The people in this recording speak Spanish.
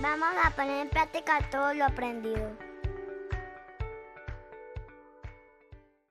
Vamos a poner en práctica todo lo aprendido.